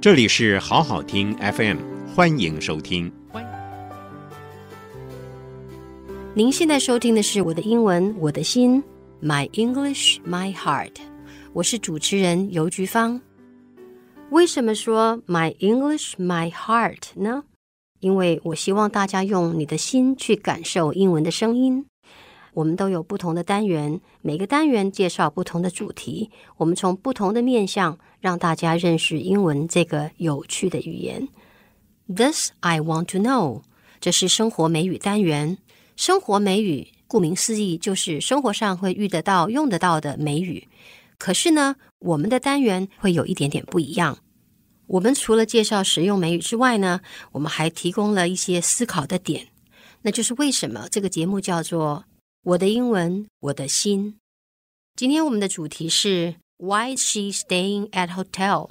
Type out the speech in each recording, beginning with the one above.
这里是好好听 FM，欢迎收听。您现在收听的是我的英文我的心，My English My Heart，我是主持人尤菊芳。为什么说 My English My Heart 呢？因为我希望大家用你的心去感受英文的声音。我们都有不同的单元，每个单元介绍不同的主题。我们从不同的面向让大家认识英文这个有趣的语言。This I want to know，这是生活美语单元。生活美语顾名思义就是生活上会遇得到、用得到的美语。可是呢，我们的单元会有一点点不一样。我们除了介绍实用美语之外呢，我们还提供了一些思考的点。那就是为什么这个节目叫做？我的英文，我的心。今天我们的主题是 Why is she staying at hotel？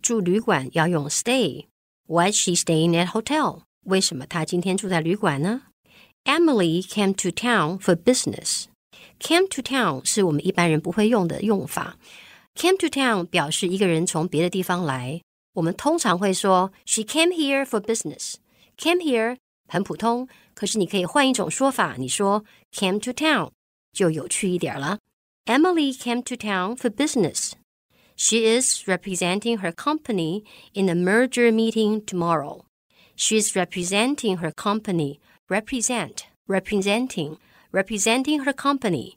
住旅馆要用 stay。Why is she staying at hotel？为什么她今天住在旅馆呢？Emily came to town for business。Came to town 是我们一般人不会用的用法。Came to town 表示一个人从别的地方来。我们通常会说 She came here for business。Came here 很普通。可是你可以换一种说法，你说 came to town 就有趣一点了。Emily came to town for business. She is representing her company in a merger meeting tomorrow. She is representing her company. Represent, representing, representing her company.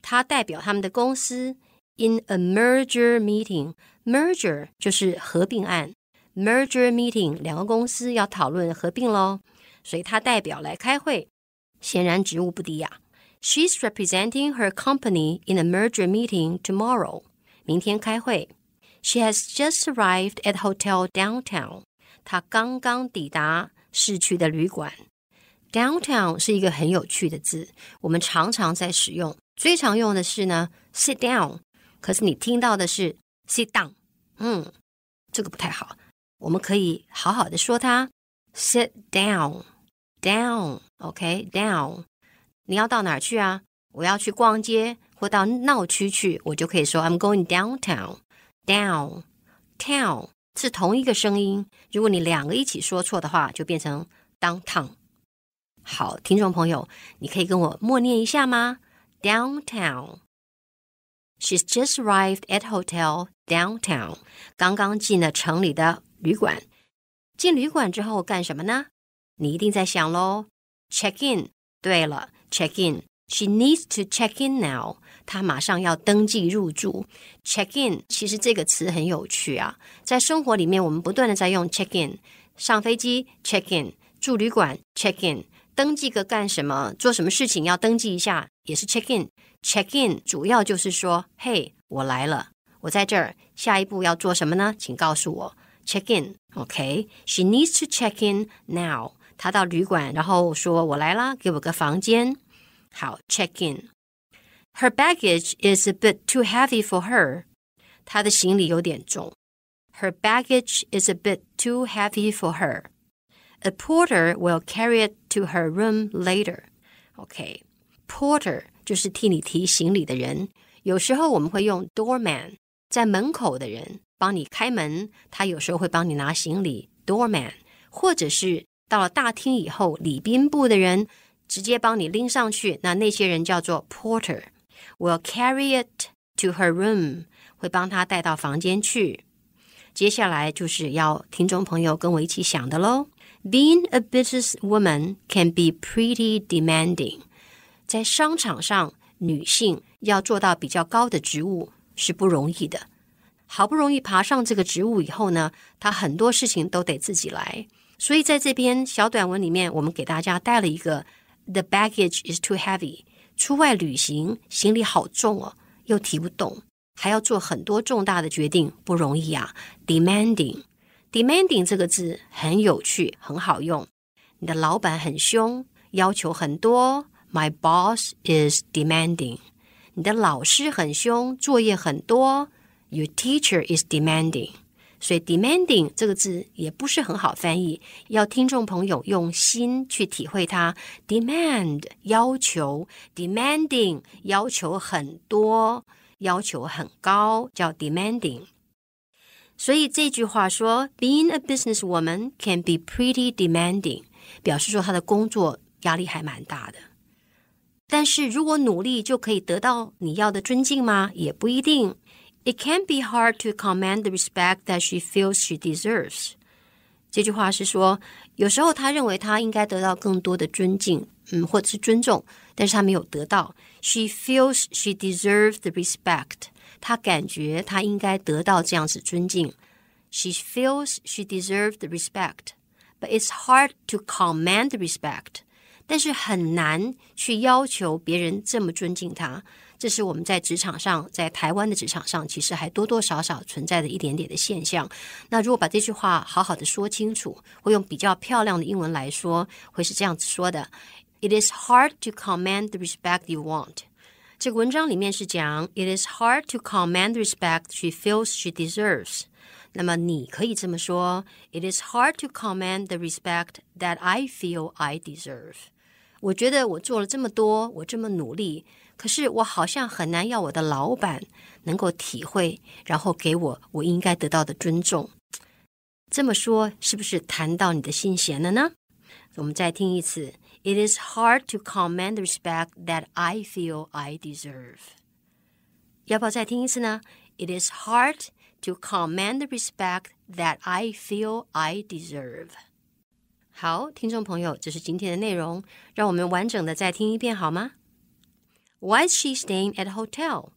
她代表他们的公司 in a merger meeting. Merger 就是合并案。Merger meeting 两个公司要讨论合并喽。 所以她代表来开会，显然职务不低呀。She's representing her company in a merger meeting tomorrow. 明天开会。She has just arrived at hotel downtown. 她刚刚抵达市区的旅馆。Downtown 是一个很有趣的字，我们常常在使用。最常用的是呢，sit down。可是你听到的是 sit down，嗯，这个不太好。我们可以好好的说它 sit down。Down，OK，down。你要到哪儿去啊？我要去逛街或到闹区去，我就可以说 I'm going downtown。Down，town 是同一个声音。如果你两个一起说错的话，就变成 downtown。好，听众朋友，你可以跟我默念一下吗？Downtown。She's just arrived at hotel downtown。刚刚进了城里的旅馆。进旅馆之后干什么呢？你一定在想喽，check in。对了，check in。She needs to check in now。她马上要登记入住。check in 其实这个词很有趣啊，在生活里面我们不断的在用 check in。上飞机 check in，住旅馆 check in，登记个干什么？做什么事情要登记一下，也是 check in。check in 主要就是说，嘿，我来了，我在这儿，下一步要做什么呢？请告诉我。check in。OK，she needs to check in now。他到旅馆，然后说：“我来啦，给我个房间。”好，check in。Her baggage is a bit too heavy for her。她的行李有点重。Her baggage is a bit too heavy for her. A porter will carry it to her room later. OK，porter 就是替你提行李的人。有时候我们会用 doorman，在门口的人帮你开门，他有时候会帮你拿行李。doorman，或者是 到了大厅以后，礼宾部的人直接帮你拎上去，那那些人叫做 porter。Will carry it to her room，会帮他带到房间去。接下来就是要听众朋友跟我一起想的喽。Being a business woman can be pretty demanding。在商场上，女性要做到比较高的职务是不容易的。好不容易爬上这个职务以后呢，她很多事情都得自己来。 所以在这篇小短文里面，我们给大家带了一个 "The baggage is too heavy"，出外旅行行李好重哦，又提不动，还要做很多重大的决定，不容易啊。Demanding，demanding 这个字很有趣，很好用。你的老板很凶，要求很多。My boss is demanding。你的老师很凶，作业很多。Your teacher is demanding。所以 demanding 这个字也不是很好翻译，要听众朋友用心去体会它。demand 要求，demanding 要求很多，要求很高，叫 demanding。所以这句话说，Being a businesswoman can be pretty demanding，表示说她的工作压力还蛮大的。但是如果努力就可以得到你要的尊敬吗？也不一定。It can be hard to command the respect that she feels she deserves。这句话是说，有时候她认为她应该得到更多的尊敬，嗯，或者是尊重，但是她没有得到。She feels she deserves the respect。她感觉她应该得到这样子尊敬。She feels she deserves the respect, but it's hard to command the respect. 但是很难去要求别人这么尊敬他。这是我们在职场上，在台湾的职场上，其实还多多少少存在的一点点的现象。那如果把这句话好好的说清楚，会用比较漂亮的英文来说，会是这样子说的：It is hard to command the respect you want。这个文章里面是讲，It is hard to command respect she feels she deserves。那么你可以这么说：It is hard to command the respect that I feel I deserve。我觉得我做了这么多，我这么努力。可是我好像很难要我的老板能够体会，然后给我我应该得到的尊重。这么说是不是谈到你的心弦了呢？我们再听一次。It is hard to command the respect that I feel I deserve。要不要再听一次呢？It is hard to command the respect that I feel I deserve。好，听众朋友，这是今天的内容，让我们完整的再听一遍好吗？Why is she staying at a hotel?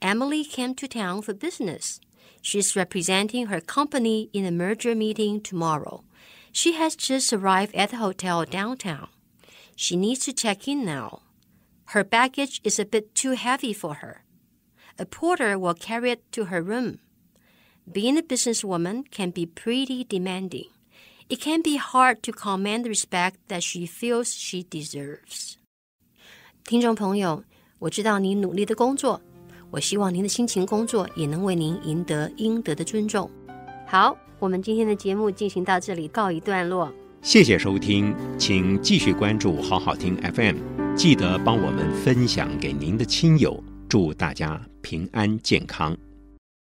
Emily came to town for business. She's representing her company in a merger meeting tomorrow. She has just arrived at the hotel downtown. She needs to check in now. Her baggage is a bit too heavy for her. A porter will carry it to her room. Being a businesswoman can be pretty demanding. It can be hard to command the respect that she feels she deserves. 听众朋友，我知道你努力的工作，我希望您的辛勤工作也能为您赢得应得的尊重。好，我们今天的节目进行到这里，告一段落。谢谢收听，请继续关注好好听 FM，记得帮我们分享给您的亲友，祝大家平安健康。